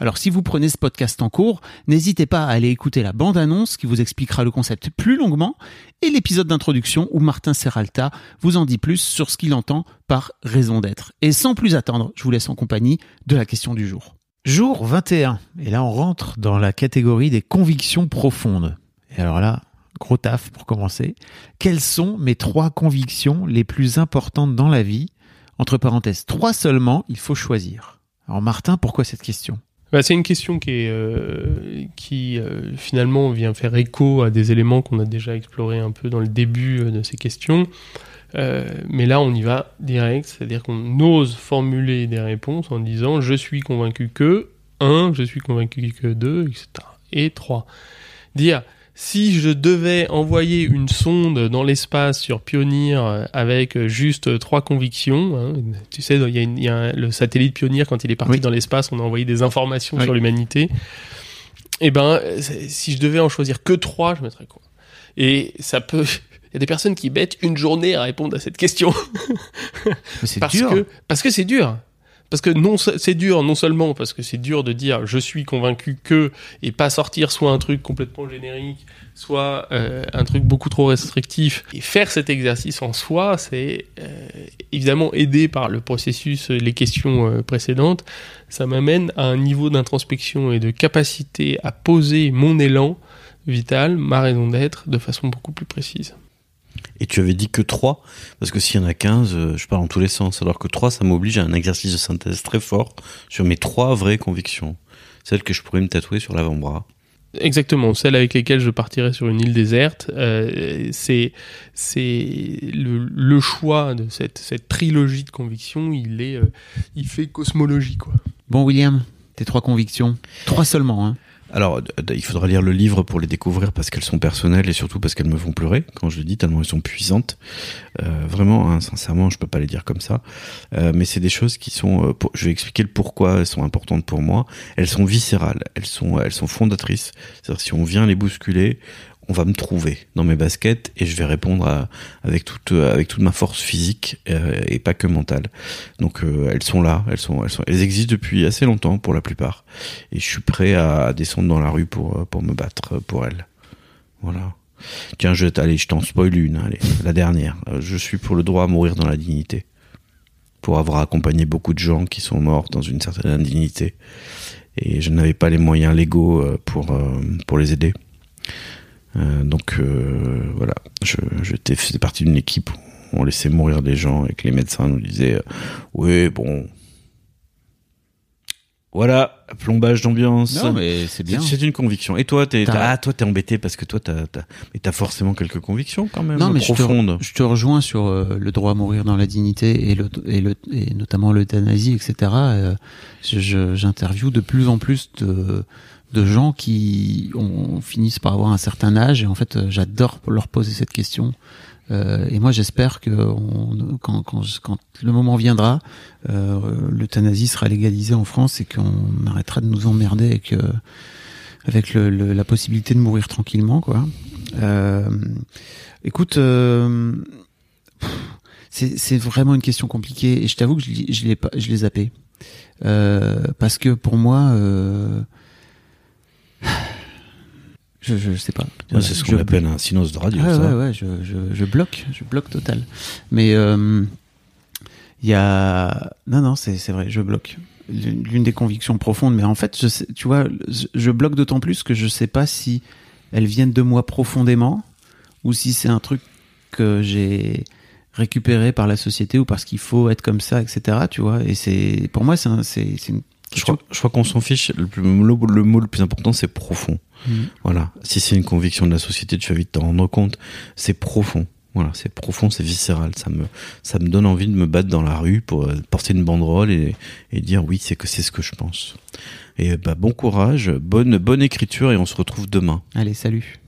Alors si vous prenez ce podcast en cours, n'hésitez pas à aller écouter la bande-annonce qui vous expliquera le concept plus longuement et l'épisode d'introduction où Martin Serralta vous en dit plus sur ce qu'il entend par raison d'être. Et sans plus attendre, je vous laisse en compagnie de la question du jour. Jour 21. Et là on rentre dans la catégorie des convictions profondes. Et alors là, gros taf pour commencer. Quelles sont mes trois convictions les plus importantes dans la vie? Entre parenthèses, trois seulement, il faut choisir. Alors Martin, pourquoi cette question? Bah, c'est une question qui, est, euh, qui euh, finalement vient faire écho à des éléments qu'on a déjà explorés un peu dans le début euh, de ces questions. mais là, on y va direct, c'est-à-dire qu'on ose formuler des réponses en disant je suis convaincu que 1, je suis convaincu que 2, etc. Et 3. Dire si je devais envoyer une sonde dans l'espace sur Pioneer euh, avec euh, juste euh, trois convictions, hein, tu sais, il y a, le satellite Pioneer quand il est parti dans l'espace, on a envoyé des informations sur l'humanité. Eh ben, si je devais en choisir que trois, je mettrais quoi? Et ça peut, il y a des personnes qui mettent une journée à répondre à cette question. c'est dur. Que, parce que c'est dur. Parce que non, c'est dur, non seulement parce que c'est dur de dire je suis convaincu que et pas sortir soit un truc complètement générique, soit euh, un truc beaucoup trop restrictif. Et faire cet exercice en soi, c'est euh, évidemment aidé par le processus, les questions euh, précédentes. Ça m'amène à un niveau d'introspection et de capacité à poser mon élan vital, ma raison d'être, de façon beaucoup plus précise. Et tu avais dit que 3, parce que s'il y en a 15, euh, je parle en tous les sens. Alors que 3, ça m'oblige à un exercice de synthèse très fort sur mes trois vraies convictions. Celles que je pourrais me tatouer sur l'avant-bras. Exactement, celles avec lesquelles je partirais sur une île déserte. Euh, c'est c'est le, le, choix de cette, cette trilogie de convictions, il, est, euh, il fait cosmologie. quoi. Bon, William, tes trois convictions Trois seulement, hein alors, il faudra lire le livre pour les découvrir parce qu'elles sont personnelles et surtout parce qu'elles me font pleurer quand je le dis, tellement elles sont puissantes. Euh, vraiment, hein, sincèrement, je peux pas les dire comme ça. Euh, mais c'est des choses qui sont. Euh, je vais expliquer le pourquoi elles sont importantes pour moi. Elles sont viscérales, elles sont, elles sont fondatrices. C'est-à-dire si on vient les bousculer, on va me trouver dans mes baskets et je vais répondre avec toute avec toute ma force physique euh, et pas que mentale. Donc euh, elles sont là, elles sont elles sont elles existent depuis assez longtemps pour la plupart et je suis prêt à, descendre dans la rue pour pour me battre pour elles. Voilà. Tiens, je allez, je t'en spoil une, allez, la dernière. Euh, je suis pour le droit à mourir dans la dignité. Pour avoir accompagné beaucoup de gens qui sont morts dans une certaine indignité et je n'avais pas les moyens légaux pour pour les aider. Euh, donc euh, voilà, je, faisais partie d'une équipe où on laissait mourir des gens et que les médecins nous disaient euh, oui bon voilà, plombage d'ambiance. Non, mais c'est bien. C'est une conviction. Et toi, t'es, ah, toi, t'es embêté parce que toi, t'as, t'as, mais t'as forcément quelques convictions quand même. Non, mais profondes. Je, te, je te rejoins sur le droit à mourir dans la dignité et le, et le, et notamment l'euthanasie, etc. Euh, je, j'interviewe de plus en plus de, de gens qui ont, finissent par avoir un certain âge et en fait euh, j'adore leur poser cette question euh, et moi j'espère que on, quand, quand, quand, le moment viendra euh, l'euthanasie sera légalisée en France et qu'on arrêtera de nous emmerder avec euh, avec le, la possibilité de mourir tranquillement quoi. Euh, écoute c'est vraiment une question compliquée et je t'avoue que je, je l'ai zappé. Parce que pour moi je, je sais pas. c'est ce qu'on appelle un sinus de radio. Ouais, ça. ouais, ouais, je, je, bloque, je bloque total. Mais il euh, y a, non, non, c'est c'est vrai, je bloque. l'une des convictions profondes. Mais en fait, je sais, tu vois, je, bloque d'autant plus que je sais pas si elles viennent de moi profondément ou si c'est un truc que j'ai récupéré par la société ou parce qu'il faut être comme ça, etc. Tu vois. Et c'est pour moi, c'est un- c'est c'est une Je crois, je crois qu'on s'en fiche. Le, le mot le mot le plus important, c'est profond. Mhm. Voilà. Si c'est une conviction de la société, tu vas vite t'en rendre compte. C'est profond. Voilà, c'est profond, c'est viscéral. Ça me, ça me donne envie de me battre dans la rue pour euh, porter une banderole et, et dire oui, c'est que c'est ce que je pense. Et bah, bon courage, bonne, bonne écriture et on se retrouve demain. Allez, salut.